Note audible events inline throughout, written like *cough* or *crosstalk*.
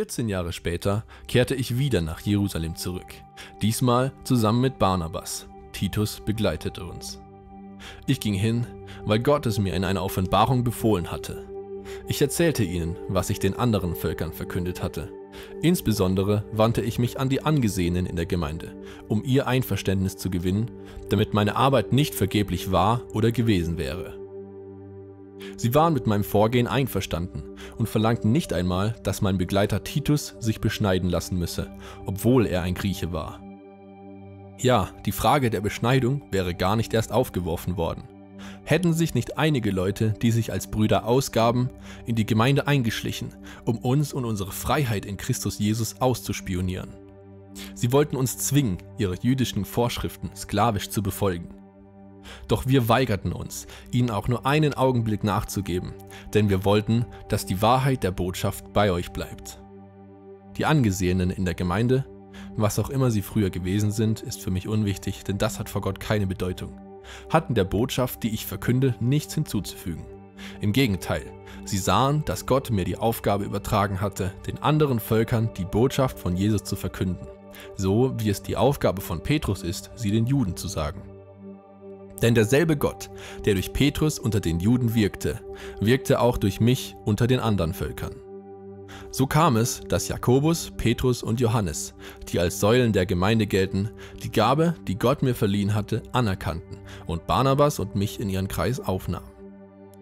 14 Jahre später kehrte ich wieder nach Jerusalem zurück, diesmal zusammen mit Barnabas. Titus begleitete uns. Ich ging hin, weil Gott es mir in einer Offenbarung befohlen hatte. Ich erzählte ihnen, was ich den anderen Völkern verkündet hatte. Insbesondere wandte ich mich an die Angesehenen in der Gemeinde, um ihr Einverständnis zu gewinnen, damit meine Arbeit nicht vergeblich war oder gewesen wäre. Sie waren mit meinem Vorgehen einverstanden und verlangten nicht einmal, dass mein Begleiter Titus sich beschneiden lassen müsse, obwohl er ein Grieche war. Ja, die Frage der Beschneidung wäre gar nicht erst aufgeworfen worden. Hätten sich nicht einige Leute, die sich als Brüder ausgaben, in die Gemeinde eingeschlichen, um uns und unsere Freiheit in Christus Jesus auszuspionieren. Sie wollten uns zwingen, ihre jüdischen Vorschriften sklavisch zu befolgen. Doch wir weigerten uns, ihnen auch nur einen Augenblick nachzugeben, denn wir wollten, dass die Wahrheit der Botschaft bei euch bleibt. Die Angesehenen in der Gemeinde was auch immer sie früher gewesen sind, ist für mich unwichtig, denn das hat vor Gott keine Bedeutung. Hatten der Botschaft, die ich verkünde, nichts hinzuzufügen. Im Gegenteil, sie sahen, dass Gott mir die Aufgabe übertragen hatte, den anderen Völkern die Botschaft von Jesus zu verkünden, so wie es die Aufgabe von Petrus ist, sie den Juden zu sagen. Denn derselbe Gott, der durch Petrus unter den Juden wirkte, wirkte auch durch mich unter den anderen Völkern. So kam es, dass Jakobus, Petrus und Johannes, die als Säulen der Gemeinde gelten, die Gabe, die Gott mir verliehen hatte, anerkannten und Barnabas und mich in ihren Kreis aufnahmen.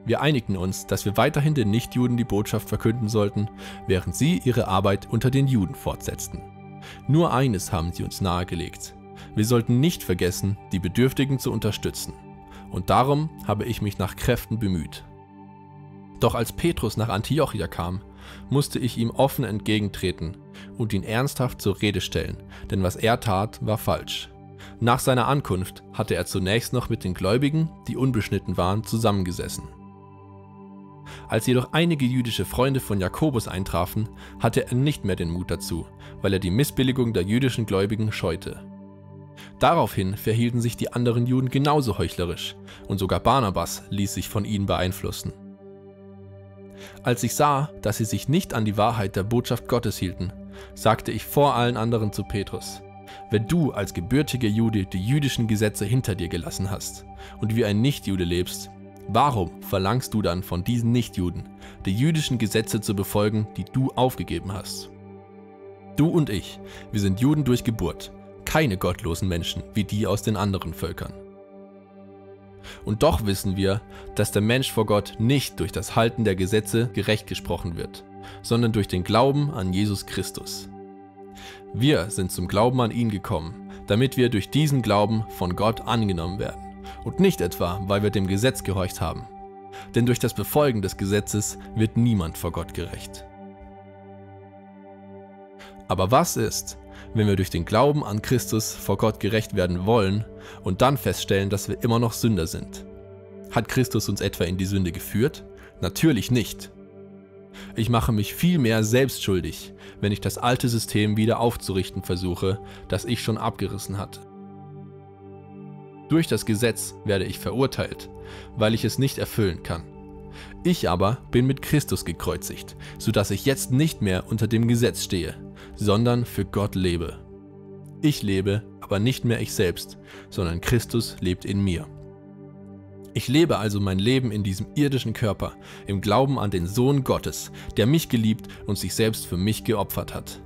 Wir einigten uns, dass wir weiterhin den Nichtjuden die Botschaft verkünden sollten, während sie ihre Arbeit unter den Juden fortsetzten. Nur eines haben sie uns nahegelegt. Wir sollten nicht vergessen, die Bedürftigen zu unterstützen. Und darum habe ich mich nach Kräften bemüht. Doch als Petrus nach Antiochia kam, musste ich ihm offen entgegentreten und ihn ernsthaft zur Rede stellen, denn was er tat, war falsch. Nach seiner Ankunft hatte er zunächst noch mit den Gläubigen, die unbeschnitten waren, zusammengesessen. Als jedoch einige jüdische Freunde von Jakobus eintrafen, hatte er nicht mehr den Mut dazu, weil er die Missbilligung der jüdischen Gläubigen scheute. Daraufhin verhielten sich die anderen Juden genauso heuchlerisch, und sogar Barnabas ließ sich von ihnen beeinflussen. Als ich sah, dass sie sich nicht an die Wahrheit der Botschaft Gottes hielten, sagte ich vor allen anderen zu Petrus, wenn du als gebürtiger Jude die jüdischen Gesetze hinter dir gelassen hast und wie ein Nichtjude lebst, warum verlangst du dann von diesen Nichtjuden, die jüdischen Gesetze zu befolgen, die du aufgegeben hast? Du und ich, wir sind Juden durch Geburt, keine gottlosen Menschen wie die aus den anderen Völkern. Und doch wissen wir, dass der Mensch vor Gott nicht durch das Halten der Gesetze gerecht gesprochen wird, sondern durch den Glauben an Jesus Christus. Wir sind zum Glauben an ihn gekommen, damit wir durch diesen Glauben von Gott angenommen werden und nicht etwa, weil wir dem Gesetz gehorcht haben. Denn durch das Befolgen des Gesetzes wird niemand vor Gott gerecht. Aber was ist, wenn wir durch den Glauben an Christus vor Gott gerecht werden wollen und dann feststellen, dass wir immer noch Sünder sind. Hat Christus uns etwa in die Sünde geführt? Natürlich nicht. Ich mache mich vielmehr selbst schuldig, wenn ich das alte System wieder aufzurichten versuche, das ich schon abgerissen hatte. Durch das Gesetz werde ich verurteilt, weil ich es nicht erfüllen kann. Ich aber bin mit Christus gekreuzigt, sodass ich jetzt nicht mehr unter dem Gesetz stehe, sondern für Gott lebe. Ich lebe, aber nicht mehr ich selbst, sondern Christus lebt in mir. Ich lebe also mein Leben in diesem irdischen Körper, im Glauben an den Sohn Gottes, der mich geliebt und sich selbst für mich geopfert hat.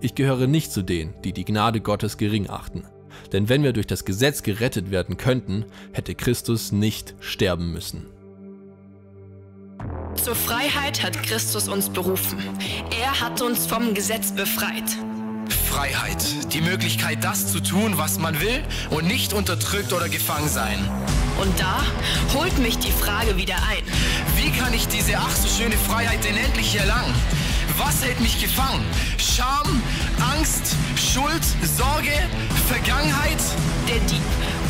Ich gehöre nicht zu denen, die die Gnade Gottes gering achten. Denn wenn wir durch das Gesetz gerettet werden könnten, hätte Christus nicht sterben müssen. Zur Freiheit hat Christus uns berufen. Er hat uns vom Gesetz befreit. Freiheit, die Möglichkeit, das zu tun, was man will und nicht unterdrückt oder gefangen sein. Und da holt mich die Frage wieder ein. Wie kann ich diese ach so schöne Freiheit denn endlich erlangen? Was hält mich gefangen? Scham, Angst, Schuld, Sorge, Vergangenheit? Der Dieb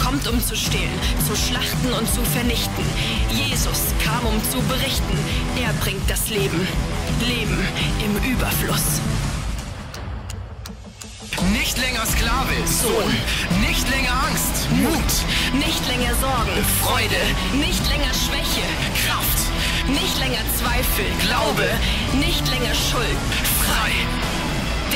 kommt, um zu stehlen, zu schlachten und zu vernichten. Jesus kam, um zu berichten. Er bringt das Leben. Leben im Überfluss. Nicht länger Sklave, Sohn. Nicht länger Angst, Mut. Nicht länger Sorgen, Freude. nicht länger Schwäche, Kraft, nicht länger Zweifel, Glaube. nicht länger Schuld, frei.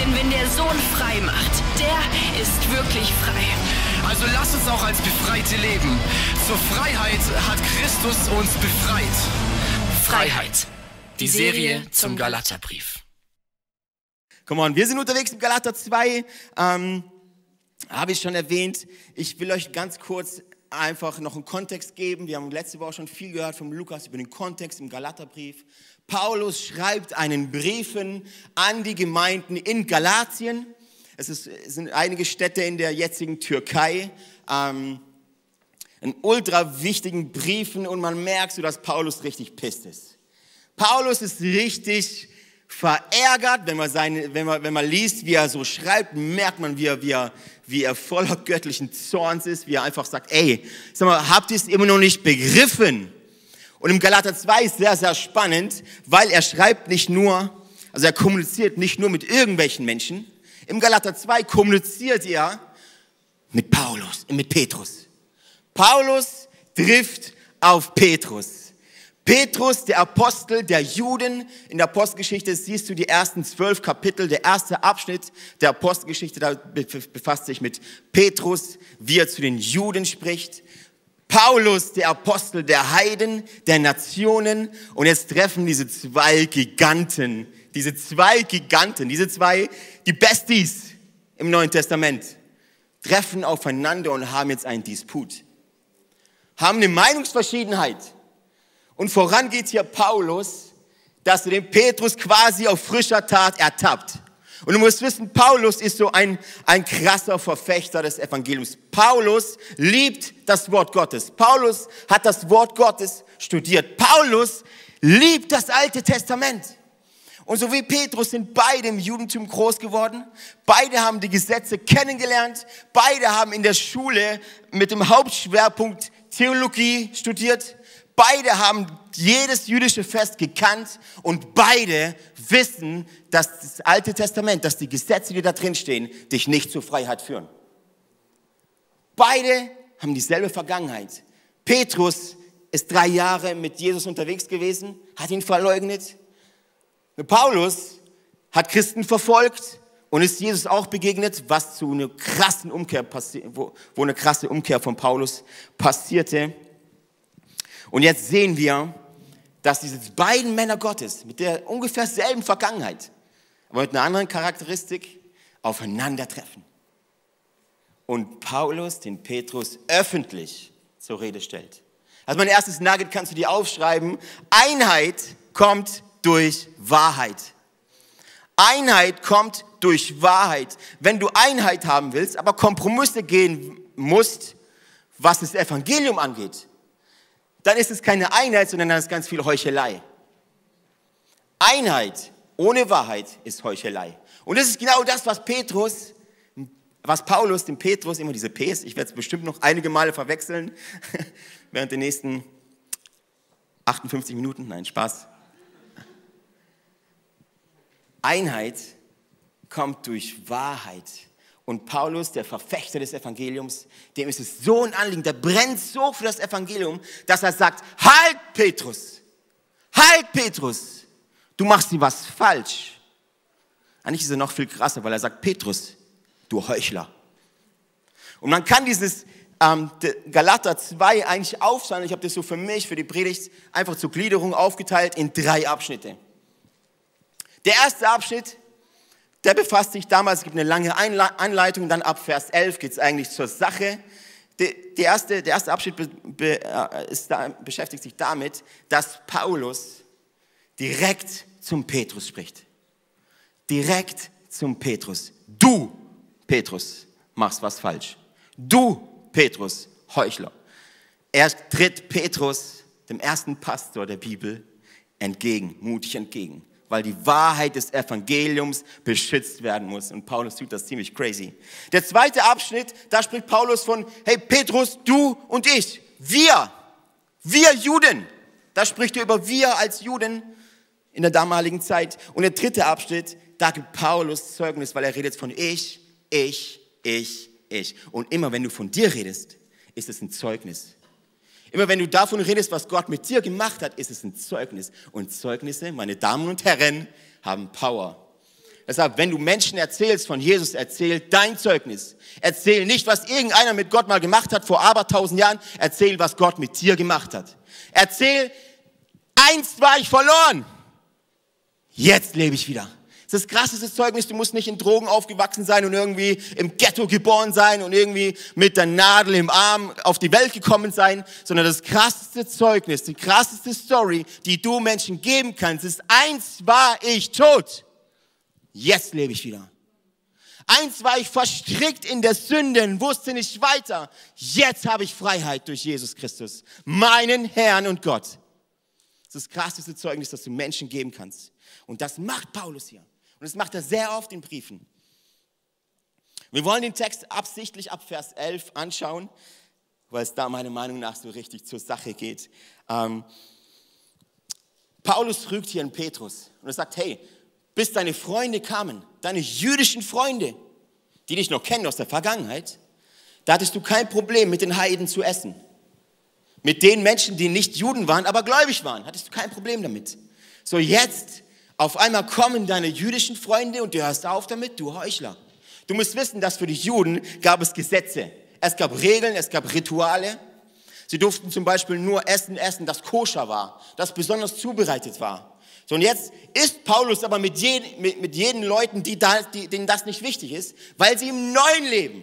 Denn wenn der Sohn frei macht, der ist wirklich frei. Also lass uns auch als Befreite leben. Zur Freiheit hat Christus uns befreit. Freiheit. Die Serie zum Galaterbrief. Come on, wir sind unterwegs im Galater 2. Ähm, Habe ich schon erwähnt. Ich will euch ganz kurz einfach noch einen Kontext geben. Wir haben letzte Woche schon viel gehört vom Lukas über den Kontext im Galaterbrief. Paulus schreibt einen Briefen an die Gemeinden in Galatien. Es, ist, es sind einige Städte in der jetzigen Türkei. Ähm, einen ultra wichtigen Briefen und man merkt so, dass Paulus richtig pisst ist. Paulus ist richtig verärgert, wenn man, seine, wenn, man, wenn man liest, wie er so schreibt, merkt man, wie er, wie, er, wie er voller göttlichen Zorns ist, wie er einfach sagt, ey, sag mal, habt ihr es immer noch nicht begriffen? Und im Galater 2 ist sehr, sehr spannend, weil er schreibt nicht nur, also er kommuniziert nicht nur mit irgendwelchen Menschen. Im Galater 2 kommuniziert er mit Paulus, mit Petrus. Paulus trifft auf Petrus. Petrus, der Apostel der Juden, in der Apostelgeschichte siehst du die ersten zwölf Kapitel, der erste Abschnitt der Apostelgeschichte, da befasst sich mit Petrus, wie er zu den Juden spricht. Paulus, der Apostel der Heiden, der Nationen. Und jetzt treffen diese zwei Giganten, diese zwei Giganten, diese zwei, die Besties im Neuen Testament, treffen aufeinander und haben jetzt einen Disput. Haben eine Meinungsverschiedenheit und voran geht hier Paulus, dass er den Petrus quasi auf frischer Tat ertappt. Und du musst wissen, Paulus ist so ein, ein krasser Verfechter des Evangeliums. Paulus liebt das Wort Gottes. Paulus hat das Wort Gottes studiert. Paulus liebt das Alte Testament. Und so wie Petrus sind beide im Judentum groß geworden. Beide haben die Gesetze kennengelernt. Beide haben in der Schule mit dem Hauptschwerpunkt Theologie studiert. Beide haben jedes jüdische Fest gekannt und beide wissen, dass das Alte Testament, dass die Gesetze, die da drin stehen, dich nicht zur Freiheit führen. Beide haben dieselbe Vergangenheit. Petrus ist drei Jahre mit Jesus unterwegs gewesen, hat ihn verleugnet. Paulus hat Christen verfolgt und ist Jesus auch begegnet, was zu einer krassen Umkehr wo, wo eine krasse Umkehr von Paulus passierte. Und jetzt sehen wir, dass diese beiden Männer Gottes mit der ungefähr selben Vergangenheit, aber mit einer anderen Charakteristik aufeinandertreffen. Und Paulus den Petrus öffentlich zur Rede stellt. Also mein erstes Nugget kannst du dir aufschreiben. Einheit kommt durch Wahrheit. Einheit kommt durch Wahrheit. Wenn du Einheit haben willst, aber Kompromisse gehen musst, was das Evangelium angeht, dann ist es keine Einheit, sondern dann ist ganz viel Heuchelei. Einheit ohne Wahrheit ist Heuchelei. Und das ist genau das, was Petrus, was Paulus dem Petrus, immer diese Ps, ich werde es bestimmt noch einige Male verwechseln, *laughs* während der nächsten 58 Minuten, nein, Spaß. Einheit kommt durch Wahrheit. Und Paulus, der Verfechter des Evangeliums, dem ist es so ein Anliegen, der brennt so für das Evangelium, dass er sagt, halt Petrus, halt Petrus, du machst hier was falsch. Eigentlich ist er noch viel krasser, weil er sagt, Petrus, du Heuchler. Und man kann dieses ähm, Galater 2 eigentlich aufschneiden, ich habe das so für mich, für die Predigt, einfach zur Gliederung aufgeteilt in drei Abschnitte. Der erste Abschnitt der befasst sich damals, es gibt eine lange Anleitung, dann ab Vers 11 geht es eigentlich zur Sache. Der, erste, der erste Abschnitt be, be, äh, da, beschäftigt sich damit, dass Paulus direkt zum Petrus spricht. Direkt zum Petrus. Du, Petrus, machst was falsch. Du, Petrus, Heuchler. Er tritt Petrus, dem ersten Pastor der Bibel, entgegen, mutig entgegen weil die Wahrheit des Evangeliums beschützt werden muss. Und Paulus tut das ziemlich crazy. Der zweite Abschnitt, da spricht Paulus von, hey Petrus, du und ich, wir, wir Juden. Da spricht er über wir als Juden in der damaligen Zeit. Und der dritte Abschnitt, da gibt Paulus Zeugnis, weil er redet von ich, ich, ich, ich. Und immer wenn du von dir redest, ist es ein Zeugnis. Immer wenn du davon redest, was Gott mit dir gemacht hat, ist es ein Zeugnis. Und Zeugnisse, meine Damen und Herren, haben Power. Deshalb, wenn du Menschen erzählst von Jesus, erzähl dein Zeugnis. Erzähl nicht, was irgendeiner mit Gott mal gemacht hat vor abertausend Jahren. Erzähl, was Gott mit dir gemacht hat. Erzähl, einst war ich verloren. Jetzt lebe ich wieder. Das krasseste Zeugnis, du musst nicht in Drogen aufgewachsen sein und irgendwie im Ghetto geboren sein und irgendwie mit der Nadel im Arm auf die Welt gekommen sein, sondern das krasseste Zeugnis, die krasseste Story, die du Menschen geben kannst, ist, eins war ich tot, jetzt lebe ich wieder. Eins war ich verstrickt in der Sünde und wusste nicht weiter. Jetzt habe ich Freiheit durch Jesus Christus, meinen Herrn und Gott. Das ist das krasseste Zeugnis, das du Menschen geben kannst. Und das macht Paulus hier. Und das macht er sehr oft in Briefen. Wir wollen den Text absichtlich ab Vers 11 anschauen, weil es da meiner Meinung nach so richtig zur Sache geht. Ähm, Paulus rügt hier in Petrus und er sagt, hey, bis deine Freunde kamen, deine jüdischen Freunde, die dich noch kennen aus der Vergangenheit, da hattest du kein Problem mit den Heiden zu essen. Mit den Menschen, die nicht Juden waren, aber gläubig waren, hattest du kein Problem damit. So jetzt auf einmal kommen deine jüdischen Freunde und du hörst auf damit, du Heuchler. Du musst wissen, dass für die Juden gab es Gesetze. Es gab Regeln, es gab Rituale. Sie durften zum Beispiel nur Essen essen, das koscher war, das besonders zubereitet war. So, und jetzt ist Paulus aber mit jeden, mit, mit jeden Leuten, die da, die, denen das nicht wichtig ist, weil sie im Neuen leben.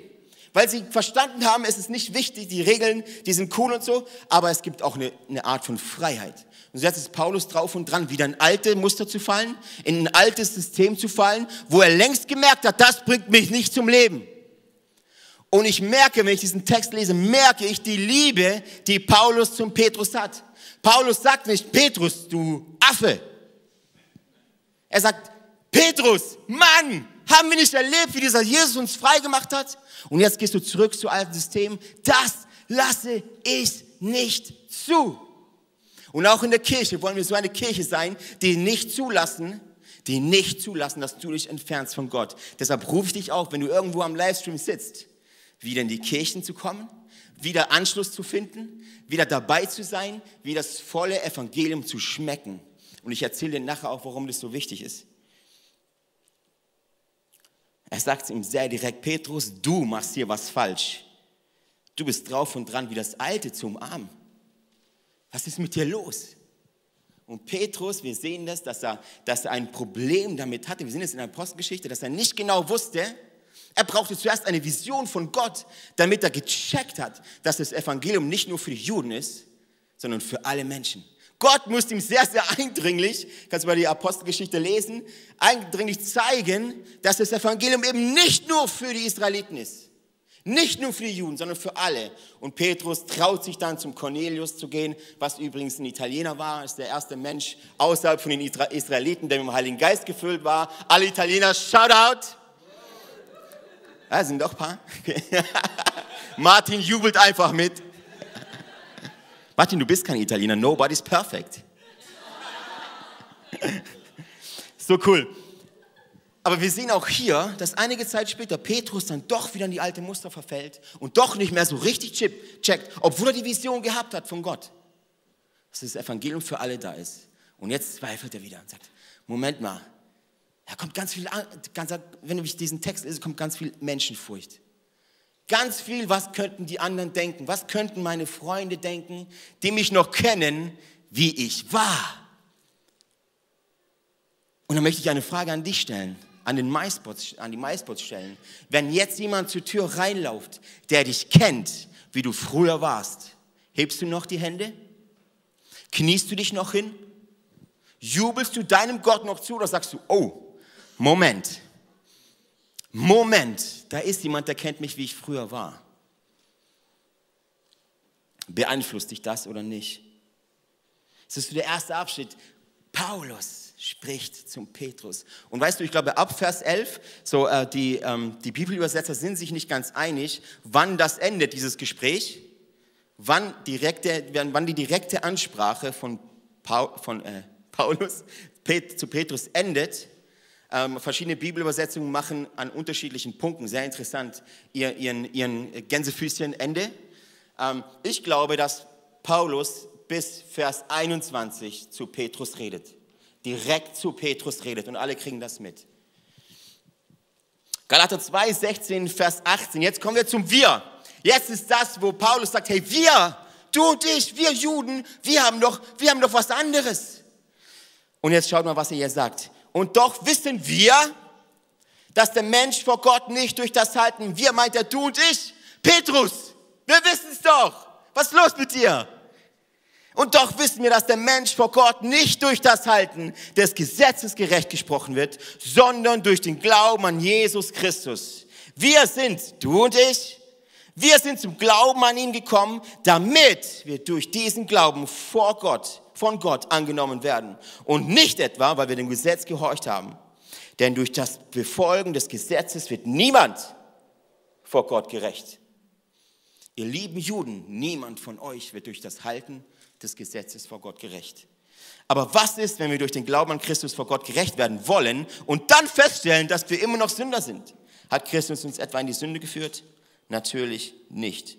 Weil sie verstanden haben, es ist nicht wichtig, die Regeln, die sind cool und so, aber es gibt auch eine, eine Art von Freiheit. Und jetzt ist Paulus drauf und dran, wieder in alte Muster zu fallen, in ein altes System zu fallen, wo er längst gemerkt hat, das bringt mich nicht zum Leben. Und ich merke, wenn ich diesen Text lese, merke ich die Liebe, die Paulus zum Petrus hat. Paulus sagt nicht, Petrus, du Affe. Er sagt, Petrus, Mann, haben wir nicht erlebt, wie dieser Jesus uns freigemacht hat? Und jetzt gehst du zurück zu alten System. Das lasse ich nicht zu. Und auch in der Kirche wollen wir so eine Kirche sein, die nicht zulassen, die nicht zulassen, dass du dich entfernst von Gott. Deshalb rufe ich dich auf, wenn du irgendwo am Livestream sitzt, wieder in die Kirchen zu kommen, wieder Anschluss zu finden, wieder dabei zu sein, wie das volle Evangelium zu schmecken. Und ich erzähle dir nachher auch, warum das so wichtig ist. Er sagt ihm sehr direkt, Petrus, du machst hier was falsch. Du bist drauf und dran, wie das Alte zu umarmen. Was ist mit dir los? Und Petrus, wir sehen das, dass er, dass er ein Problem damit hatte. Wir sehen es in der Apostelgeschichte, dass er nicht genau wusste. Er brauchte zuerst eine Vision von Gott, damit er gecheckt hat, dass das Evangelium nicht nur für die Juden ist, sondern für alle Menschen. Gott musste ihm sehr, sehr eindringlich, kannst du mal die Apostelgeschichte lesen, eindringlich zeigen, dass das Evangelium eben nicht nur für die Israeliten ist, nicht nur für die Juden, sondern für alle. Und Petrus traut sich dann zum Cornelius zu gehen, was übrigens ein Italiener war, ist der erste Mensch außerhalb von den Israeliten, der mit dem Heiligen Geist gefüllt war. Alle Italiener, shout out! Ja, sind doch ein paar. *laughs* Martin jubelt einfach mit. *laughs* Martin, du bist kein Italiener. Nobody's perfect. *laughs* so cool. Aber wir sehen auch hier, dass einige Zeit später Petrus dann doch wieder in die alte Muster verfällt und doch nicht mehr so richtig checkt, obwohl er die Vision gehabt hat von Gott, dass das Evangelium für alle da ist. Und jetzt zweifelt er wieder und sagt, Moment mal, da kommt ganz viel, ganz, wenn ich diesen Text lese, kommt ganz viel Menschenfurcht. Ganz viel, was könnten die anderen denken? Was könnten meine Freunde denken, die mich noch kennen, wie ich war? Und dann möchte ich eine Frage an dich stellen an, den MySpots, an die MySpots stellen. Wenn jetzt jemand zur Tür reinläuft, der dich kennt, wie du früher warst, hebst du noch die Hände? Kniest du dich noch hin? Jubelst du deinem Gott noch zu oder sagst du, oh, Moment, Moment, da ist jemand, der kennt mich, wie ich früher war. Beeinflusst dich das oder nicht? Das ist der erste Abschnitt. Paulus, spricht zum Petrus. Und weißt du, ich glaube, ab Vers 11, so äh, die, ähm, die Bibelübersetzer sind sich nicht ganz einig, wann das endet, dieses Gespräch, wann, direkte, wann die direkte Ansprache von, Paul, von äh, *laughs* Paulus Pet, zu Petrus endet. Ähm, verschiedene Bibelübersetzungen machen an unterschiedlichen Punkten, sehr interessant, ihr, ihren, ihren Gänsefüßchen Ende. Ähm, ich glaube, dass Paulus bis Vers 21 zu Petrus redet direkt zu Petrus redet und alle kriegen das mit. Galater 2, 16, Vers 18. Jetzt kommen wir zum Wir. Jetzt ist das, wo Paulus sagt, hey, wir, du und ich, wir Juden, wir haben doch, wir haben doch was anderes. Und jetzt schaut mal, was er hier sagt. Und doch wissen wir, dass der Mensch vor Gott nicht durch das Halten, wir meint er, du und ich, Petrus, wir wissen es doch. Was ist los mit dir? Und doch wissen wir, dass der Mensch vor Gott nicht durch das Halten des Gesetzes gerecht gesprochen wird, sondern durch den Glauben an Jesus Christus. Wir sind, du und ich, wir sind zum Glauben an ihn gekommen, damit wir durch diesen Glauben vor Gott, von Gott angenommen werden. Und nicht etwa, weil wir dem Gesetz gehorcht haben. Denn durch das Befolgen des Gesetzes wird niemand vor Gott gerecht. Ihr lieben Juden, niemand von euch wird durch das Halten des Gesetzes vor Gott gerecht. Aber was ist, wenn wir durch den Glauben an Christus vor Gott gerecht werden wollen und dann feststellen, dass wir immer noch Sünder sind? Hat Christus uns etwa in die Sünde geführt? Natürlich nicht.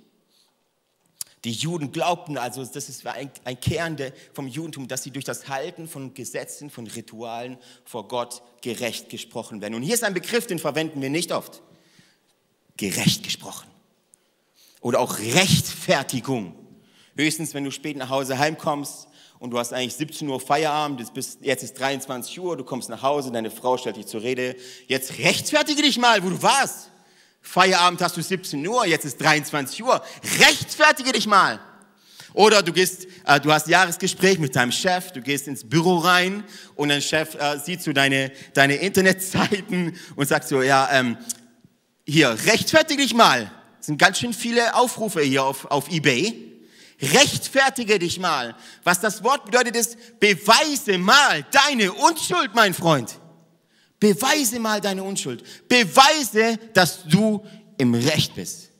Die Juden glaubten also, das ist ein, Kern vom Judentum, dass sie durch das Halten von Gesetzen, von Ritualen vor Gott gerecht gesprochen werden. Und hier ist ein Begriff, den verwenden wir nicht oft. Gerecht gesprochen. Oder auch Rechtfertigung. Höchstens, wenn du spät nach Hause heimkommst und du hast eigentlich 17 Uhr Feierabend, jetzt ist 23 Uhr, du kommst nach Hause, deine Frau stellt dich zur Rede. Jetzt rechtfertige dich mal, wo du warst. Feierabend hast du 17 Uhr, jetzt ist 23 Uhr. Rechtfertige dich mal. Oder du gehst, äh, du hast Jahresgespräch mit deinem Chef, du gehst ins Büro rein und dein Chef äh, sieht so deine, deine Internetseiten *laughs* und sagt so, ja, ähm, hier, rechtfertige dich mal. Es sind ganz schön viele Aufrufe hier auf, auf Ebay. Rechtfertige dich mal. Was das Wort bedeutet ist, beweise mal deine Unschuld, mein Freund. Beweise mal deine Unschuld. Beweise, dass du im Recht bist.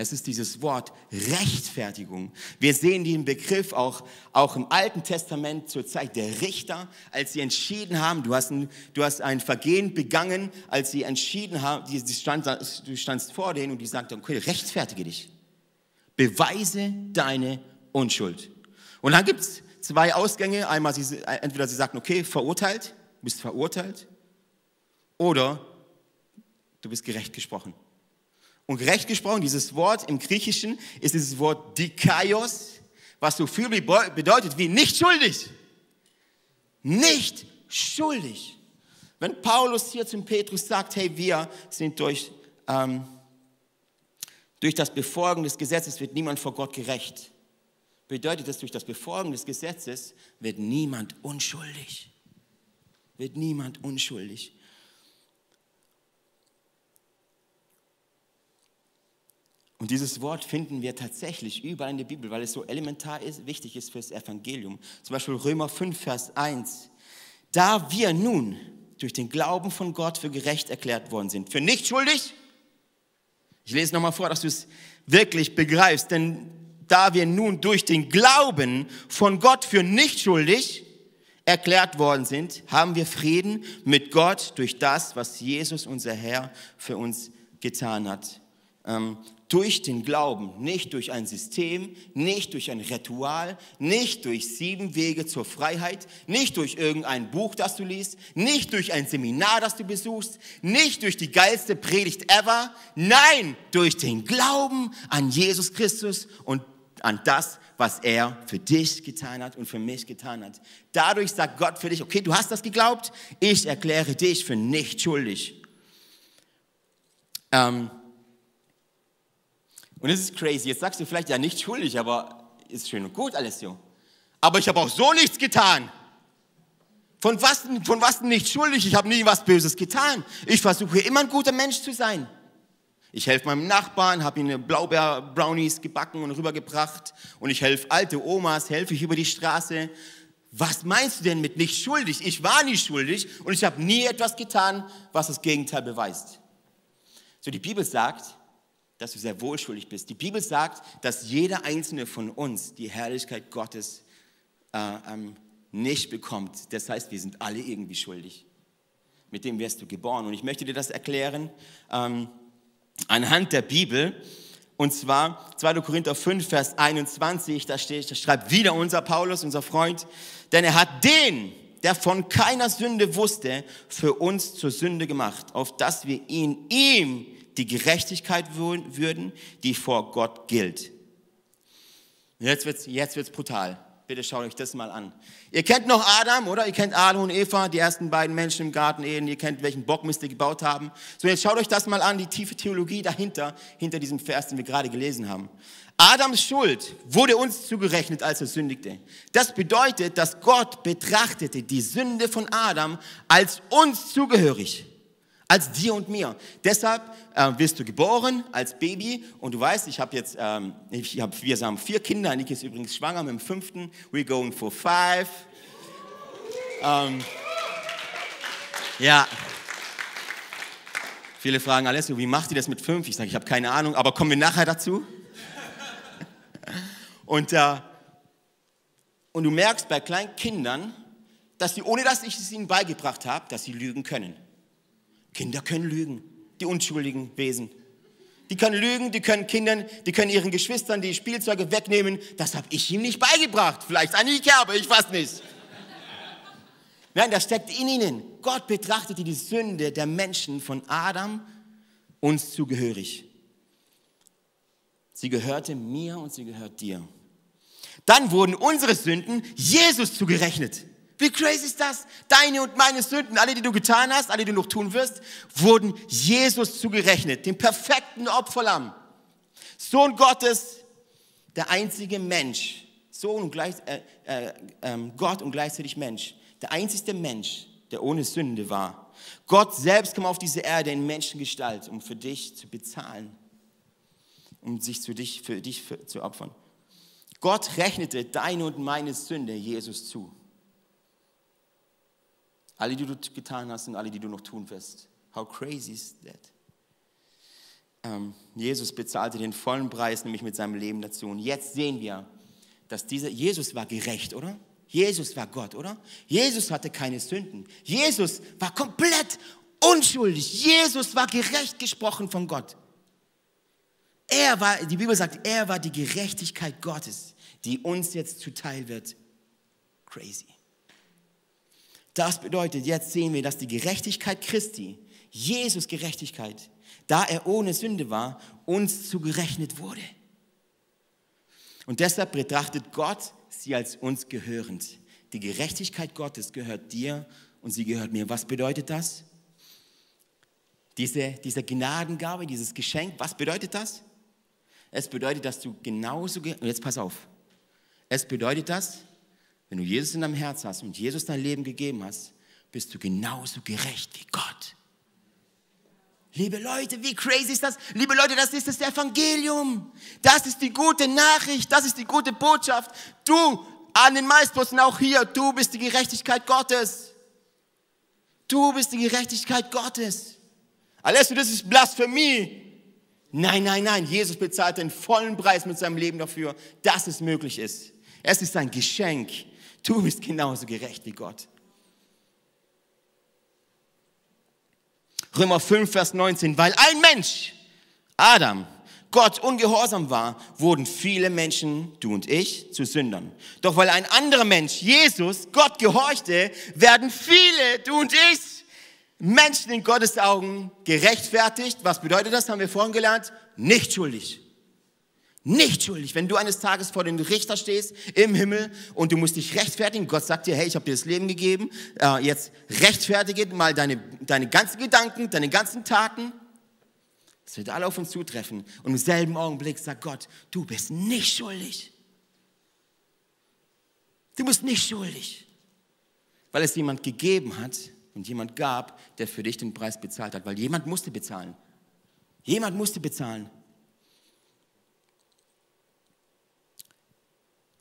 Es ist dieses Wort Rechtfertigung. Wir sehen den Begriff auch, auch im Alten Testament zur Zeit der Richter, als sie entschieden haben, du hast ein, du hast ein Vergehen begangen, als sie entschieden haben, die, die stand, du standst vor denen und die sagten, okay, rechtfertige dich. Beweise deine Unschuld. Und dann gibt es zwei Ausgänge. Einmal, sie, entweder sie sagen, okay, verurteilt, du bist verurteilt, oder du bist gerecht gesprochen. Und gerecht gesprochen, dieses Wort im Griechischen ist dieses Wort dikaios, was so viel bedeutet wie nicht schuldig. Nicht schuldig. Wenn Paulus hier zum Petrus sagt, hey, wir sind durch, ähm, durch das Befolgen des Gesetzes wird niemand vor Gott gerecht, bedeutet das, durch das Befolgen des Gesetzes wird niemand unschuldig. Wird niemand unschuldig. Und dieses Wort finden wir tatsächlich überall in der Bibel, weil es so elementar ist, wichtig ist fürs Evangelium. Zum Beispiel Römer 5, Vers 1. Da wir nun durch den Glauben von Gott für gerecht erklärt worden sind, für nicht schuldig. Ich lese nochmal vor, dass du es wirklich begreifst, denn da wir nun durch den Glauben von Gott für nicht schuldig erklärt worden sind, haben wir Frieden mit Gott durch das, was Jesus, unser Herr, für uns getan hat. Ähm, durch den Glauben, nicht durch ein System, nicht durch ein Ritual, nicht durch sieben Wege zur Freiheit, nicht durch irgendein Buch, das du liest, nicht durch ein Seminar, das du besuchst, nicht durch die geilste Predigt ever, nein, durch den Glauben an Jesus Christus und an das, was er für dich getan hat und für mich getan hat. Dadurch sagt Gott für dich, okay, du hast das geglaubt, ich erkläre dich für nicht schuldig. Ähm, und es ist crazy. Jetzt sagst du vielleicht, ja, nicht schuldig, aber ist schön und gut, alles so. Aber ich habe auch so nichts getan. Von was, von was nicht schuldig? Ich habe nie was Böses getan. Ich versuche immer ein guter Mensch zu sein. Ich helfe meinem Nachbarn, habe ihnen Blaubeer-Brownies gebacken und rübergebracht. Und ich helfe alte Omas, helfe ich über die Straße. Was meinst du denn mit nicht schuldig? Ich war nicht schuldig und ich habe nie etwas getan, was das Gegenteil beweist. So die Bibel sagt, dass du sehr wohl schuldig bist. Die Bibel sagt, dass jeder einzelne von uns die Herrlichkeit Gottes äh, ähm, nicht bekommt. Das heißt, wir sind alle irgendwie schuldig. Mit dem wirst du geboren. Und ich möchte dir das erklären ähm, anhand der Bibel. Und zwar 2. Korinther 5, Vers 21, da steht, da schreibt wieder unser Paulus, unser Freund, denn er hat den, der von keiner Sünde wusste, für uns zur Sünde gemacht, auf dass wir in ihm die Gerechtigkeit würden, die vor Gott gilt. Jetzt wird's, jetzt wird's brutal. Bitte schaut euch das mal an. Ihr kennt noch Adam, oder? Ihr kennt Adam und Eva, die ersten beiden Menschen im Garten Eden. Ihr kennt, welchen Bockmist die gebaut haben. So, jetzt schaut euch das mal an, die tiefe Theologie dahinter, hinter diesem Vers, den wir gerade gelesen haben. Adams Schuld wurde uns zugerechnet, als er sündigte. Das bedeutet, dass Gott betrachtete die Sünde von Adam als uns zugehörig als dir und mir. Deshalb äh, wirst du geboren als Baby und du weißt, ich habe jetzt, ähm, ich hab, wir haben vier Kinder, Niki ist übrigens schwanger mit dem fünften, we're going for five. Ähm, ja. Viele fragen, Alessio, wie macht ihr das mit fünf? Ich sage, ich habe keine Ahnung, aber kommen wir nachher dazu. *laughs* Und, äh, und du merkst bei kleinen Kindern, dass sie, ohne dass ich es ihnen beigebracht habe, dass sie lügen können. Kinder können lügen, die unschuldigen Wesen. Die können lügen, die können Kindern, die können ihren Geschwistern die Spielzeuge wegnehmen. Das habe ich ihm nicht beigebracht. Vielleicht eine Kerbe, ich weiß nicht. Nein, das steckt in ihnen. Gott betrachtete die Sünde der Menschen von Adam uns zugehörig. Sie gehörte mir und sie gehört dir. Dann wurden unsere Sünden Jesus zugerechnet. Wie crazy ist das? Deine und meine Sünden, alle, die du getan hast, alle, die du noch tun wirst, wurden Jesus zugerechnet, dem perfekten Opferlamm. Sohn Gottes, der einzige Mensch, Sohn und gleich, äh, äh, äh, Gott und gleichzeitig Mensch, der einzige Mensch, der ohne Sünde war. Gott selbst kam auf diese Erde in Menschengestalt, um für dich zu bezahlen, um sich zu dich, für dich für, zu opfern. Gott rechnete deine und meine Sünde Jesus zu. Alle, die du getan hast und alle, die du noch tun wirst. How crazy is that? Ähm, Jesus bezahlte den vollen Preis, nämlich mit seinem Leben dazu. Und jetzt sehen wir, dass dieser Jesus war gerecht, oder? Jesus war Gott, oder? Jesus hatte keine Sünden. Jesus war komplett unschuldig. Jesus war gerecht gesprochen von Gott. Er war, die Bibel sagt, er war die Gerechtigkeit Gottes, die uns jetzt zuteil wird. Crazy. Das bedeutet, jetzt sehen wir, dass die Gerechtigkeit Christi, Jesus Gerechtigkeit, da er ohne Sünde war, uns zugerechnet wurde. Und deshalb betrachtet Gott sie als uns gehörend. Die Gerechtigkeit Gottes gehört dir und sie gehört mir. Was bedeutet das? Diese, diese Gnadengabe, dieses Geschenk, was bedeutet das? Es bedeutet, dass du genauso, jetzt pass auf, es bedeutet das, wenn du Jesus in deinem Herz hast und Jesus dein Leben gegeben hast, bist du genauso gerecht wie Gott. Liebe Leute, wie crazy ist das? Liebe Leute, das ist das Evangelium. Das ist die gute Nachricht. Das ist die gute Botschaft. Du, an den Maisposten auch hier, du bist die Gerechtigkeit Gottes. Du bist die Gerechtigkeit Gottes. Alessio, das ist Blasphemie. Nein, nein, nein. Jesus bezahlt den vollen Preis mit seinem Leben dafür, dass es möglich ist. Es ist ein Geschenk. Du bist genauso gerecht wie Gott. Römer 5, Vers 19, weil ein Mensch, Adam, Gott ungehorsam war, wurden viele Menschen, du und ich, zu Sündern. Doch weil ein anderer Mensch, Jesus, Gott gehorchte, werden viele, du und ich, Menschen in Gottes Augen gerechtfertigt. Was bedeutet das? Haben wir vorhin gelernt? Nicht schuldig nicht schuldig. Wenn du eines Tages vor den Richter stehst im Himmel und du musst dich rechtfertigen, Gott sagt dir, hey, ich habe dir das Leben gegeben, äh, jetzt rechtfertige mal deine, deine ganzen Gedanken, deine ganzen Taten. Es wird alle auf uns zutreffen. Und im selben Augenblick sagt Gott, du bist nicht schuldig. Du bist nicht schuldig. Weil es jemand gegeben hat und jemand gab, der für dich den Preis bezahlt hat. Weil jemand musste bezahlen. Jemand musste bezahlen.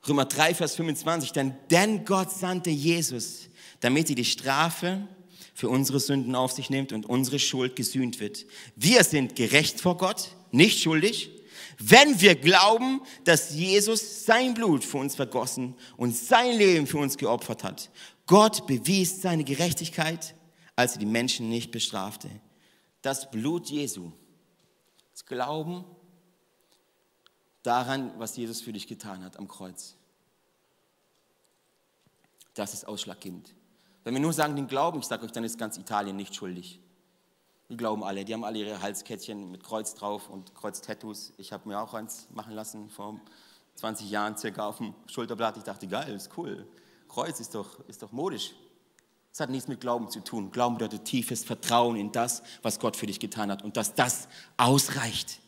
Römer 3, Vers 25, denn, denn Gott sandte Jesus, damit sie die Strafe für unsere Sünden auf sich nimmt und unsere Schuld gesühnt wird. Wir sind gerecht vor Gott, nicht schuldig, wenn wir glauben, dass Jesus sein Blut für uns vergossen und sein Leben für uns geopfert hat. Gott bewies seine Gerechtigkeit, als er die Menschen nicht bestrafte. Das Blut Jesu, das Glauben daran, was Jesus für dich getan hat am Kreuz. Das ist ausschlaggebend. Wenn wir nur sagen, den Glauben, ich sage euch, dann ist ganz Italien nicht schuldig. Die glauben alle, die haben alle ihre Halskettchen mit Kreuz drauf und Kreuz-Tattoos. Ich habe mir auch eins machen lassen vor 20 Jahren circa auf dem Schulterblatt. Ich dachte, geil, ist cool. Kreuz ist doch, ist doch modisch. Es hat nichts mit Glauben zu tun. Glauben bedeutet tiefes Vertrauen in das, was Gott für dich getan hat und dass das ausreicht.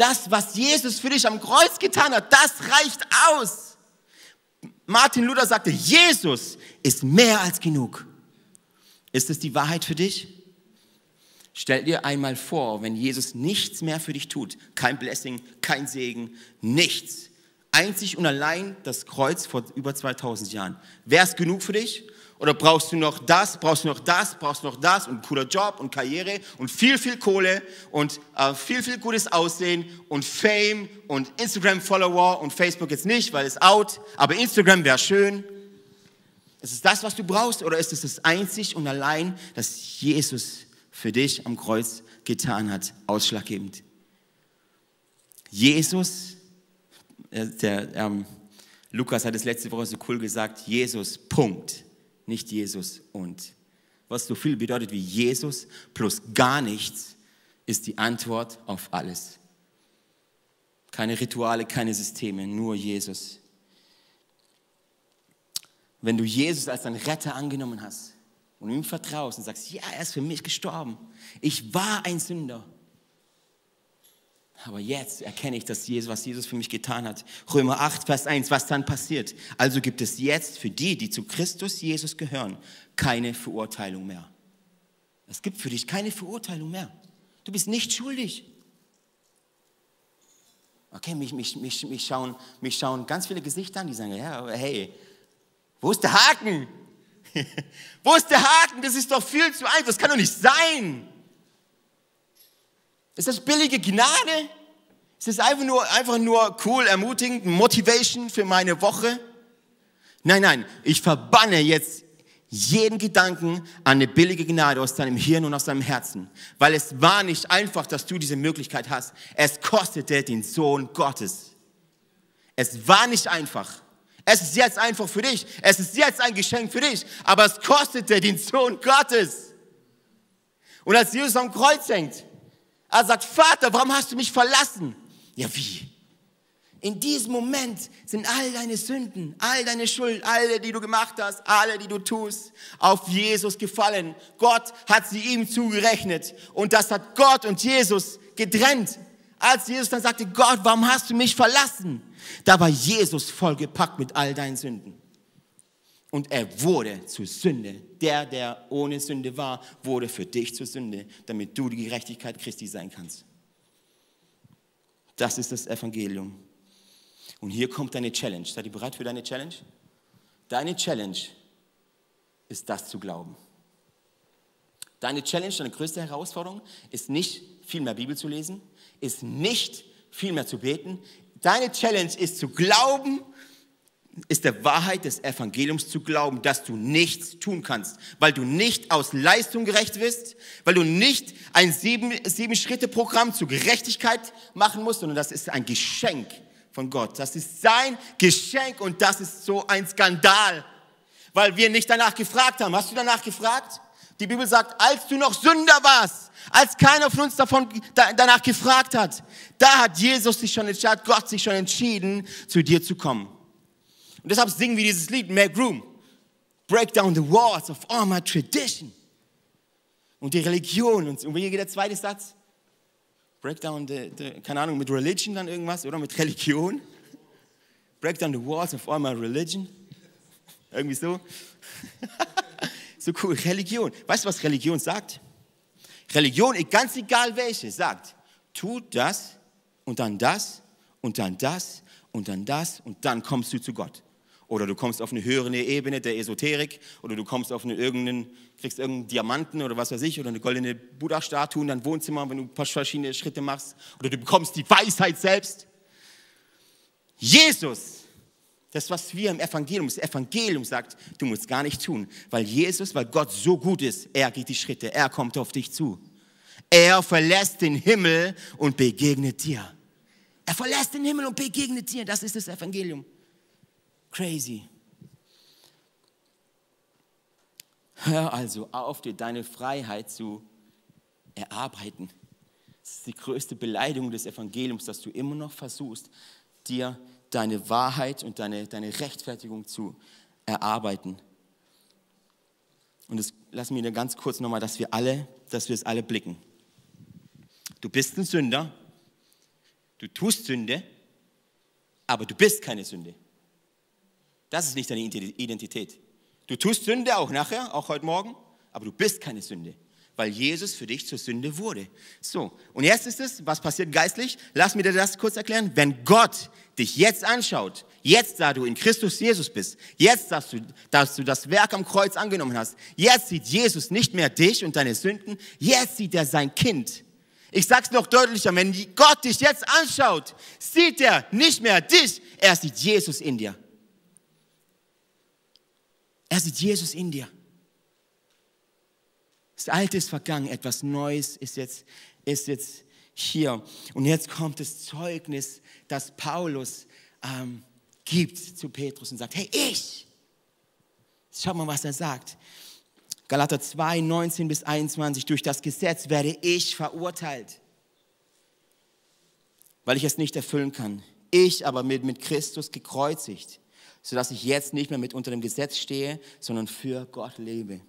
Das, was Jesus für dich am Kreuz getan hat, das reicht aus. Martin Luther sagte, Jesus ist mehr als genug. Ist es die Wahrheit für dich? Stell dir einmal vor, wenn Jesus nichts mehr für dich tut, kein Blessing, kein Segen, nichts. Einzig und allein das Kreuz vor über 2000 Jahren. Wäre es genug für dich? Oder brauchst du noch das, brauchst du noch das, brauchst du noch das und ein cooler Job und Karriere und viel, viel Kohle und äh, viel, viel gutes Aussehen und Fame und Instagram-Follower und Facebook jetzt nicht, weil es out, aber Instagram wäre schön. Ist es das, was du brauchst oder ist es das einzig und allein, dass Jesus für dich am Kreuz getan hat, ausschlaggebend? Jesus, äh, der, ähm, Lukas hat es letzte Woche so cool gesagt, Jesus, Punkt nicht Jesus und. Was so viel bedeutet wie Jesus plus gar nichts ist die Antwort auf alles. Keine Rituale, keine Systeme, nur Jesus. Wenn du Jesus als deinen Retter angenommen hast und ihm vertraust und sagst, ja, er ist für mich gestorben. Ich war ein Sünder. Aber jetzt erkenne ich, dass Jesus, was Jesus für mich getan hat. Römer 8, Vers 1, was dann passiert. Also gibt es jetzt für die, die zu Christus Jesus gehören, keine Verurteilung mehr. Es gibt für dich keine Verurteilung mehr. Du bist nicht schuldig. Okay, mich, mich, mich, mich, schauen, mich schauen ganz viele Gesichter an, die sagen, ja, aber hey, wo ist der Haken? *laughs* wo ist der Haken? Das ist doch viel zu einfach, das kann doch nicht sein. Ist das billige Gnade? Ist das einfach nur, einfach nur cool, ermutigend, Motivation für meine Woche? Nein, nein, ich verbanne jetzt jeden Gedanken an eine billige Gnade aus deinem Hirn und aus deinem Herzen. Weil es war nicht einfach, dass du diese Möglichkeit hast. Es kostete den Sohn Gottes. Es war nicht einfach. Es ist jetzt einfach für dich. Es ist jetzt ein Geschenk für dich. Aber es kostete den Sohn Gottes. Und als Jesus am Kreuz hängt, er sagt, Vater, warum hast du mich verlassen? Ja, wie? In diesem Moment sind all deine Sünden, all deine Schuld, alle, die du gemacht hast, alle, die du tust, auf Jesus gefallen. Gott hat sie ihm zugerechnet. Und das hat Gott und Jesus getrennt. Als Jesus dann sagte, Gott, warum hast du mich verlassen? Da war Jesus vollgepackt mit all deinen Sünden. Und er wurde zur Sünde. Der, der ohne Sünde war, wurde für dich zur Sünde, damit du die Gerechtigkeit Christi sein kannst. Das ist das Evangelium. Und hier kommt deine Challenge. Seid ihr bereit für deine Challenge? Deine Challenge ist das zu glauben. Deine Challenge, deine größte Herausforderung ist nicht viel mehr Bibel zu lesen, ist nicht viel mehr zu beten. Deine Challenge ist zu glauben ist der Wahrheit des Evangeliums zu glauben, dass du nichts tun kannst, weil du nicht aus Leistung gerecht wirst, weil du nicht ein sieben, sieben zur Gerechtigkeit machen musst, sondern das ist ein Geschenk von Gott. Das ist sein Geschenk und das ist so ein Skandal, weil wir nicht danach gefragt haben. Hast du danach gefragt? Die Bibel sagt, als du noch Sünder warst, als keiner von uns davon danach gefragt hat, da hat Jesus sich schon, hat Gott sich schon entschieden, zu dir zu kommen. Und deshalb singen wir dieses Lied, Make Room. Break down the walls of all my tradition. Und die Religion. Und, wie geht der zweite Satz? Break down the, the, keine Ahnung, mit Religion dann irgendwas, oder? Mit Religion. Break down the walls of all my religion. Irgendwie so. *laughs* so cool. Religion. Weißt du, was Religion sagt? Religion, ganz egal welche, sagt, tu das und dann das und dann das und dann das und dann kommst du zu Gott. Oder du kommst auf eine höhere Ebene der Esoterik oder du kommst auf eine irgendeinen, kriegst irgendeinen Diamanten oder was weiß ich oder eine goldene Buddha-Statue in dein Wohnzimmer, wenn du verschiedene Schritte machst. Oder du bekommst die Weisheit selbst. Jesus, das was wir im Evangelium, das Evangelium sagt, du musst gar nicht tun, weil Jesus, weil Gott so gut ist, er geht die Schritte, er kommt auf dich zu. Er verlässt den Himmel und begegnet dir. Er verlässt den Himmel und begegnet dir. Das ist das Evangelium. Crazy. Hör also auf, dir deine Freiheit zu erarbeiten. Das ist die größte Beleidigung des Evangeliums, dass du immer noch versuchst, dir deine Wahrheit und deine, deine Rechtfertigung zu erarbeiten. Und das lassen wir ganz kurz nochmal, dass wir alle, dass wir es alle blicken. Du bist ein Sünder, du tust Sünde, aber du bist keine Sünde. Das ist nicht deine Identität. Du tust Sünde auch nachher, auch heute Morgen, aber du bist keine Sünde, weil Jesus für dich zur Sünde wurde. So, und jetzt ist es, was passiert geistlich? Lass mir dir das kurz erklären. Wenn Gott dich jetzt anschaut, jetzt da du in Christus Jesus bist, jetzt dass du, dass du das Werk am Kreuz angenommen hast, jetzt sieht Jesus nicht mehr dich und deine Sünden, jetzt sieht er sein Kind. Ich sag's noch deutlicher, wenn Gott dich jetzt anschaut, sieht er nicht mehr dich, er sieht Jesus in dir. Er sieht Jesus in dir. Das Alte ist vergangen, etwas Neues ist jetzt, ist jetzt hier. Und jetzt kommt das Zeugnis, das Paulus ähm, gibt zu Petrus und sagt, hey, ich. Schau mal, was er sagt. Galater 2, 19 bis 21, durch das Gesetz werde ich verurteilt, weil ich es nicht erfüllen kann. Ich aber mit, mit Christus gekreuzigt, sodass ich jetzt nicht mehr mit unter dem Gesetz stehe, sondern für Gott lebe.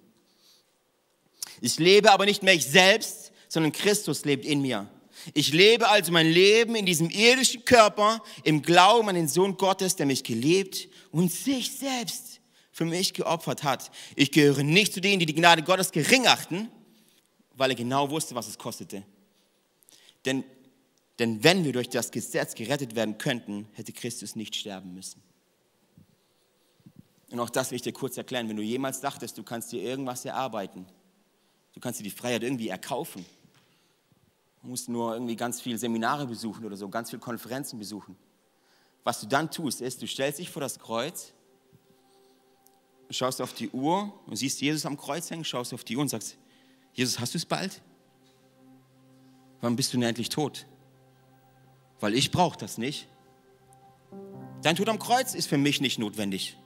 Ich lebe aber nicht mehr ich selbst, sondern Christus lebt in mir. Ich lebe also mein Leben in diesem irdischen Körper im Glauben an den Sohn Gottes, der mich gelebt und sich selbst für mich geopfert hat. Ich gehöre nicht zu denen, die die Gnade Gottes gering achten, weil er genau wusste, was es kostete. Denn, denn wenn wir durch das Gesetz gerettet werden könnten, hätte Christus nicht sterben müssen. Und auch das will ich dir kurz erklären. Wenn du jemals dachtest, du kannst dir irgendwas erarbeiten, du kannst dir die Freiheit irgendwie erkaufen, du musst nur irgendwie ganz viele Seminare besuchen oder so, ganz viele Konferenzen besuchen. Was du dann tust, ist, du stellst dich vor das Kreuz schaust auf die Uhr und siehst Jesus am Kreuz hängen, schaust auf die Uhr und sagst, Jesus, hast du es bald? Wann bist du denn endlich tot? Weil ich brauche das nicht. Dein Tod am Kreuz ist für mich nicht notwendig.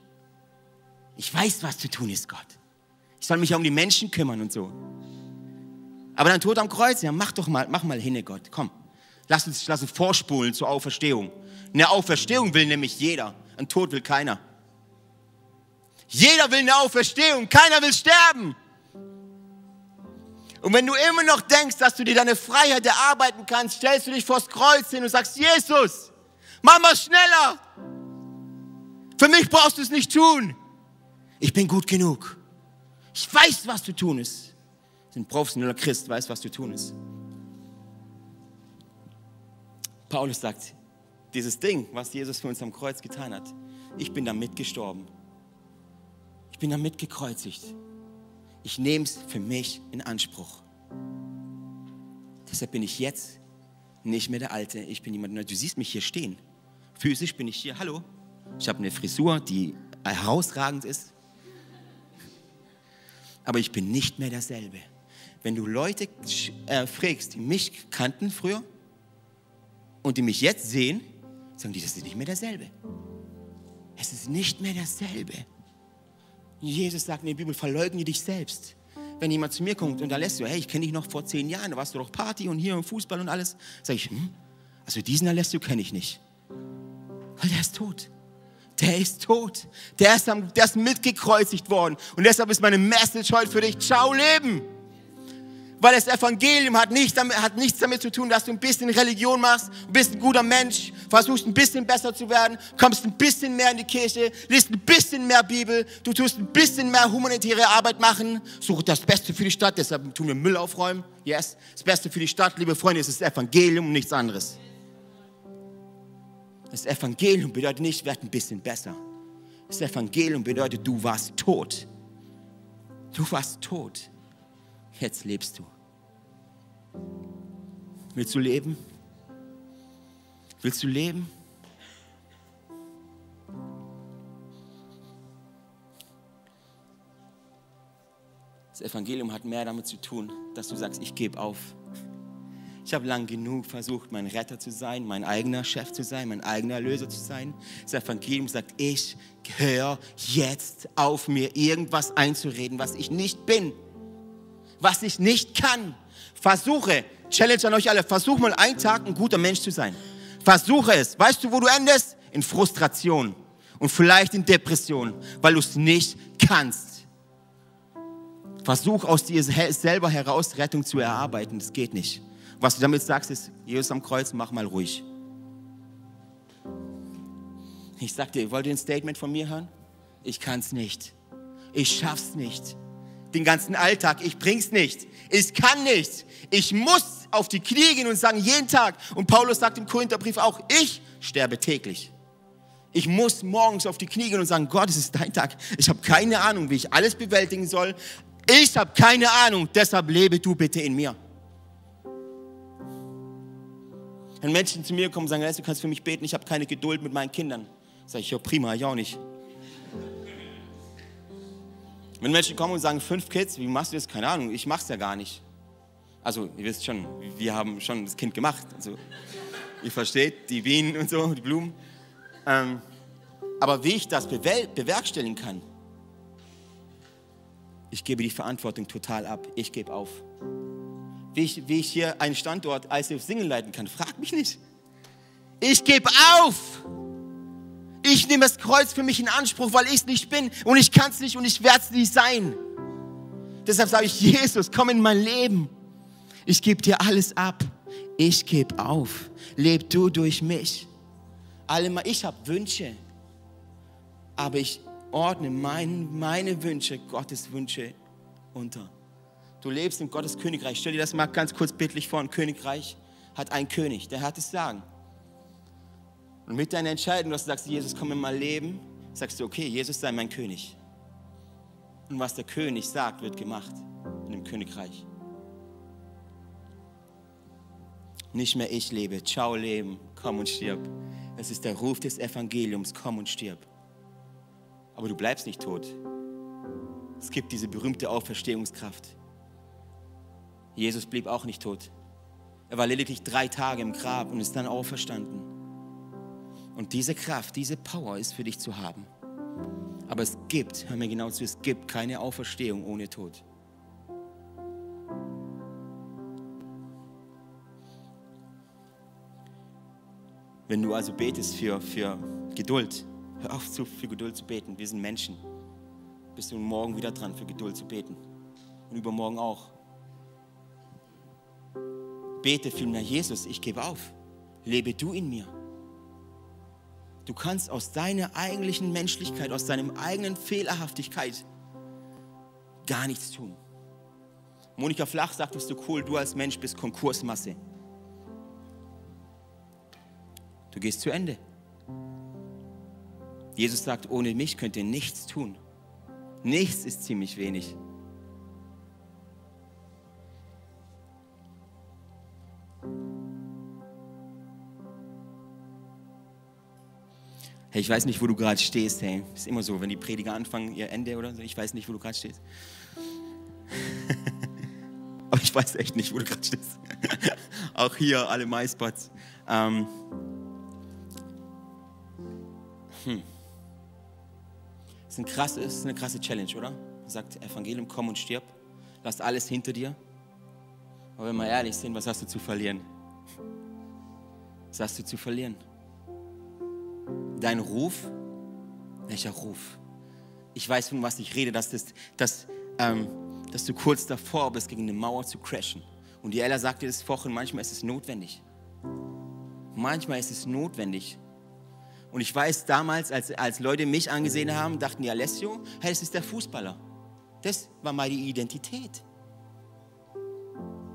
Ich weiß, was zu tun ist, Gott. Ich soll mich ja um die Menschen kümmern und so. Aber dein Tod am Kreuz, ja, mach doch mal, mach mal hin, Gott. Komm, lass uns, lass uns vorspulen zur Auferstehung. Eine Auferstehung will nämlich jeder. Ein Tod will keiner. Jeder will eine Auferstehung, keiner will sterben. Und wenn du immer noch denkst, dass du dir deine Freiheit erarbeiten kannst, stellst du dich vors Kreuz hin und sagst, Jesus, mach mal schneller. Für mich brauchst du es nicht tun. Ich bin gut genug. Ich weiß, was zu tun ist. Ein professioneller Christ weiß, was zu tun ist. Paulus sagt, dieses Ding, was Jesus für uns am Kreuz getan hat, ich bin damit gestorben. Ich bin damit gekreuzigt. Ich nehme es für mich in Anspruch. Deshalb bin ich jetzt nicht mehr der Alte. Ich bin jemand, du siehst mich hier stehen. Physisch bin ich hier. Hallo. Ich habe eine Frisur, die herausragend ist. Aber ich bin nicht mehr derselbe. Wenn du Leute äh, fragst, die mich kannten früher und die mich jetzt sehen, sagen die, das ist nicht mehr derselbe. Es ist nicht mehr derselbe. Jesus sagt in der Bibel, verleugne dich selbst. Wenn jemand zu mir kommt und da lässt du, hey, ich kenne dich noch vor zehn Jahren, da warst du doch Party und hier im Fußball und alles, sage ich, hm, also diesen Alessio kenne ich nicht. Weil der ist tot. Der ist tot. Der ist, der ist mitgekreuzigt worden. Und deshalb ist meine Message heute für dich, ciao Leben. Weil das Evangelium hat, nicht damit, hat nichts damit zu tun, dass du ein bisschen Religion machst, ein guter Mensch, versuchst ein bisschen besser zu werden, kommst ein bisschen mehr in die Kirche, liest ein bisschen mehr Bibel, du tust ein bisschen mehr humanitäre Arbeit machen, such das Beste für die Stadt, deshalb tun wir Müll aufräumen. Yes, das Beste für die Stadt, liebe Freunde, ist das Evangelium und nichts anderes. Das Evangelium bedeutet nicht, werd ein bisschen besser. Das Evangelium bedeutet, du warst tot. Du warst tot. Jetzt lebst du. Willst du leben? Willst du leben? Das Evangelium hat mehr damit zu tun, dass du sagst, ich gebe auf. Ich habe lang genug versucht, mein Retter zu sein, mein eigener Chef zu sein, mein eigener Erlöser zu sein. Das Evangelium sagt, ich höre jetzt auf, mir irgendwas einzureden, was ich nicht bin, was ich nicht kann. Versuche, Challenge an euch alle, versuch mal einen Tag ein guter Mensch zu sein. Versuche es. Weißt du, wo du endest? In Frustration und vielleicht in Depression, weil du es nicht kannst. Versuch aus dir selber heraus Rettung zu erarbeiten. Das geht nicht. Was du damit sagst, ist, Jesus am Kreuz, mach mal ruhig. Ich sag dir, wollt ihr ein Statement von mir hören? Ich kann's nicht. Ich schaff's nicht. Den ganzen Alltag, ich bring's nicht. Ich kann nicht. Ich muss auf die Knie gehen und sagen, jeden Tag. Und Paulus sagt im Korintherbrief auch, ich sterbe täglich. Ich muss morgens auf die Knie gehen und sagen, Gott, es ist dein Tag. Ich habe keine Ahnung, wie ich alles bewältigen soll. Ich habe keine Ahnung, deshalb lebe du bitte in mir. Wenn Menschen zu mir kommen und sagen, du kannst für mich beten, ich habe keine Geduld mit meinen Kindern. Sag ich, ja prima, ich auch nicht. Wenn Menschen kommen und sagen, fünf Kids, wie machst du das? Keine Ahnung, ich mach's ja gar nicht. Also, ihr wisst schon, wir haben schon das Kind gemacht. Also, ihr versteht, die Bienen und so, die Blumen. Ähm, aber wie ich das bewerkstelligen kann, ich gebe die Verantwortung total ab. Ich gebe auf wie ich, wie ich hier einen Standort ICF Singen leiten kann. Frag mich nicht. Ich gebe auf. Ich nehme das Kreuz für mich in Anspruch, weil ich es nicht bin und ich kann es nicht und ich werde es nicht sein. Deshalb sage ich, Jesus, komm in mein Leben. Ich gebe dir alles ab. Ich gebe auf. Leb du durch mich. Ich habe Wünsche, aber ich ordne mein, meine Wünsche, Gottes Wünsche unter. Du lebst in Gottes Königreich. Stell dir das mal ganz kurz bildlich vor. Ein Königreich hat einen König, der hat es sagen. Und mit deiner Entscheidung, dass du sagst, Jesus, komm in mein Leben, sagst du, okay, Jesus sei mein König. Und was der König sagt, wird gemacht in dem Königreich. Nicht mehr ich lebe, ciao Leben, komm und stirb. Es ist der Ruf des Evangeliums, komm und stirb. Aber du bleibst nicht tot. Es gibt diese berühmte Auferstehungskraft. Jesus blieb auch nicht tot. Er war lediglich drei Tage im Grab und ist dann auferstanden. Und diese Kraft, diese Power ist für dich zu haben. Aber es gibt, hör mir genau zu, es gibt keine Auferstehung ohne Tod. Wenn du also betest für, für Geduld, hör auf zu, für Geduld zu beten. Wir sind Menschen. Bist du morgen wieder dran, für Geduld zu beten. Und übermorgen auch bete vielmehr, Jesus, ich gebe auf. Lebe du in mir. Du kannst aus deiner eigentlichen Menschlichkeit, aus deinem eigenen Fehlerhaftigkeit gar nichts tun. Monika Flach sagt es so cool, du als Mensch bist Konkursmasse. Du gehst zu Ende. Jesus sagt, ohne mich könnt ihr nichts tun. Nichts ist ziemlich wenig. Hey, ich weiß nicht, wo du gerade stehst. Hey, ist immer so, wenn die Prediger anfangen, ihr Ende oder so. Ich weiß nicht, wo du gerade stehst. *laughs* Aber ich weiß echt nicht, wo du gerade stehst. *laughs* Auch hier alle MySpots. Ähm. Hm. Ist, ein krass, ist eine krasse Challenge, oder? Er sagt, Evangelium, komm und stirb. Lass alles hinter dir. Aber wenn wir ehrlich sind, was hast du zu verlieren? Was hast du zu verlieren? Dein Ruf, welcher Ruf? Ich weiß, von was ich rede, dass, das, dass, ähm, dass du kurz davor bist, gegen eine Mauer zu crashen. Und die Ella sagte das vorhin, manchmal ist es notwendig. Manchmal ist es notwendig. Und ich weiß damals, als, als Leute mich angesehen haben, dachten die, Alessio, hey, das ist der Fußballer. Das war meine Identität.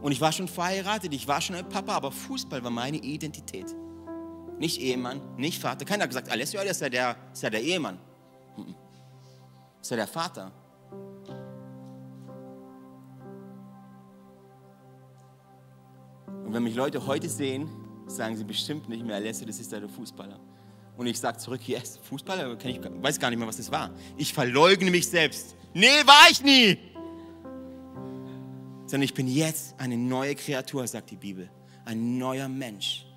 Und ich war schon verheiratet, ich war schon ein Papa, aber Fußball war meine Identität nicht Ehemann, nicht Vater. Keiner hat gesagt, Alessio, das ist ja der, ist ja der Ehemann. Das ist ja der Vater. Und wenn mich Leute heute sehen, sagen sie bestimmt nicht mehr, Alessio, das ist ja der Fußballer. Und ich sage zurück, yes, Fußballer, ich weiß gar nicht mehr, was das war. Ich verleugne mich selbst. Nee, war ich nie. Sondern ich bin jetzt eine neue Kreatur, sagt die Bibel. ein neuer Mensch.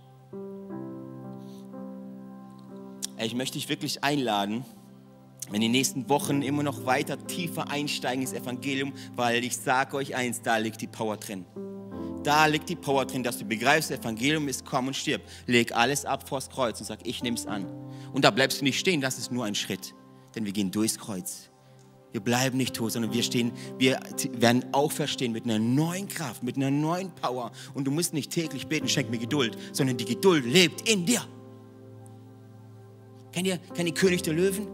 Ich möchte dich wirklich einladen, in den nächsten Wochen immer noch weiter tiefer einsteigen ins Evangelium, weil ich sage euch eins, da liegt die Power drin. Da liegt die Power drin, dass du begreifst, das Evangelium ist komm und stirb. Leg alles ab vors Kreuz und sag, ich nehme es an. Und da bleibst du nicht stehen, das ist nur ein Schritt. Denn wir gehen durchs Kreuz. Wir bleiben nicht tot, sondern wir stehen, wir werden auferstehen mit einer neuen Kraft, mit einer neuen Power. Und du musst nicht täglich beten, schenk mir Geduld, sondern die Geduld lebt in dir. Kennt ihr, kennt ihr König der Löwen?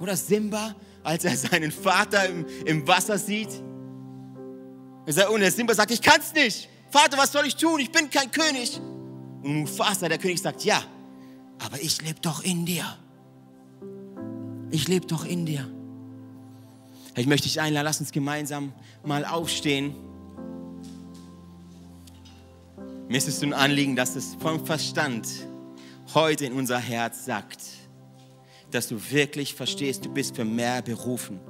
Oder Simba, als er seinen Vater im, im Wasser sieht? Und der Simba sagt, ich kann's nicht. Vater, was soll ich tun? Ich bin kein König. Und Mufasa, der König, sagt, ja, aber ich lebe doch in dir. Ich lebe doch in dir. Ich möchte dich einladen, lass uns gemeinsam mal aufstehen. Mir ist es ein Anliegen, dass es vom Verstand heute in unser Herz sagt dass du wirklich verstehst, du bist für mehr berufen.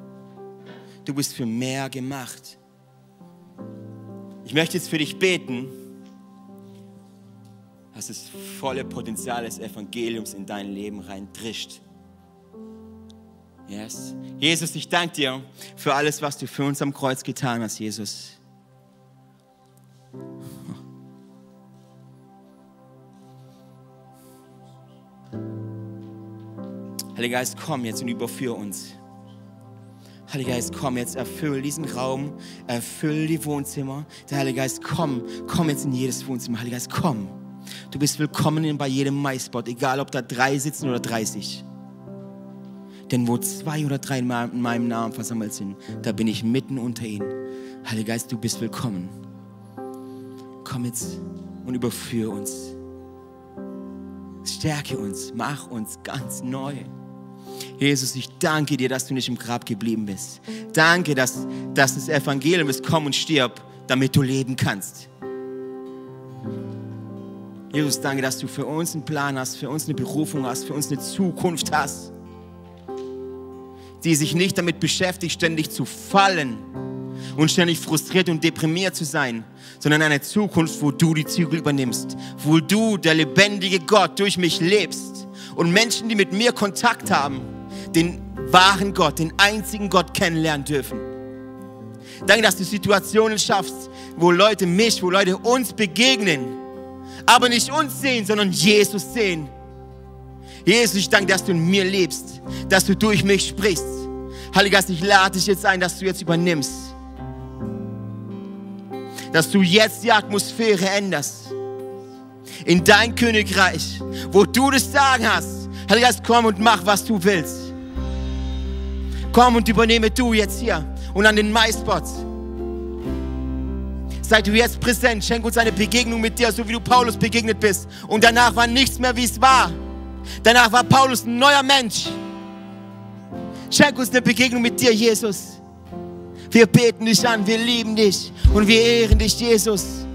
Du bist für mehr gemacht. Ich möchte jetzt für dich beten, dass das volle Potenzial des Evangeliums in dein Leben reindrischt. Yes. Jesus, ich danke dir für alles, was du für uns am Kreuz getan hast, Jesus. Heiliger Geist, komm jetzt und überführ uns. Heiliger Geist, komm jetzt, erfüll diesen Raum, erfüll die Wohnzimmer. Der Heilige Geist, komm, komm jetzt in jedes Wohnzimmer. Heiliger Geist, komm. Du bist willkommen bei jedem MySpot, egal ob da drei sitzen oder 30. Denn wo zwei oder drei in meinem Namen versammelt sind, da bin ich mitten unter ihnen. Heiliger Geist, du bist willkommen. Komm jetzt und überführ uns. Stärke uns, mach uns ganz neu. Jesus, ich danke dir, dass du nicht im Grab geblieben bist. Danke, dass, dass das Evangelium ist, komm und stirb, damit du leben kannst. Jesus, danke, dass du für uns einen Plan hast, für uns eine Berufung hast, für uns eine Zukunft hast, die sich nicht damit beschäftigt, ständig zu fallen und ständig frustriert und deprimiert zu sein, sondern eine Zukunft, wo du die Zügel übernimmst, wo du, der lebendige Gott, durch mich lebst und Menschen, die mit mir Kontakt haben, den wahren Gott, den einzigen Gott kennenlernen dürfen. Danke, dass du Situationen schaffst, wo Leute mich, wo Leute uns begegnen, aber nicht uns sehen, sondern Jesus sehen. Jesus, ich danke, dass du in mir lebst, dass du durch mich sprichst. Heiliger Geist, ich lade dich jetzt ein, dass du jetzt übernimmst. Dass du jetzt die Atmosphäre änderst. In dein Königreich, wo du das Sagen hast. Heiliger Geist, komm und mach, was du willst. Komm und übernehme du jetzt hier und an den MySpots. Sei du jetzt präsent, schenk uns eine Begegnung mit dir, so wie du Paulus begegnet bist. Und danach war nichts mehr, wie es war. Danach war Paulus ein neuer Mensch. Schenk uns eine Begegnung mit dir, Jesus. Wir beten dich an, wir lieben dich und wir ehren dich, Jesus.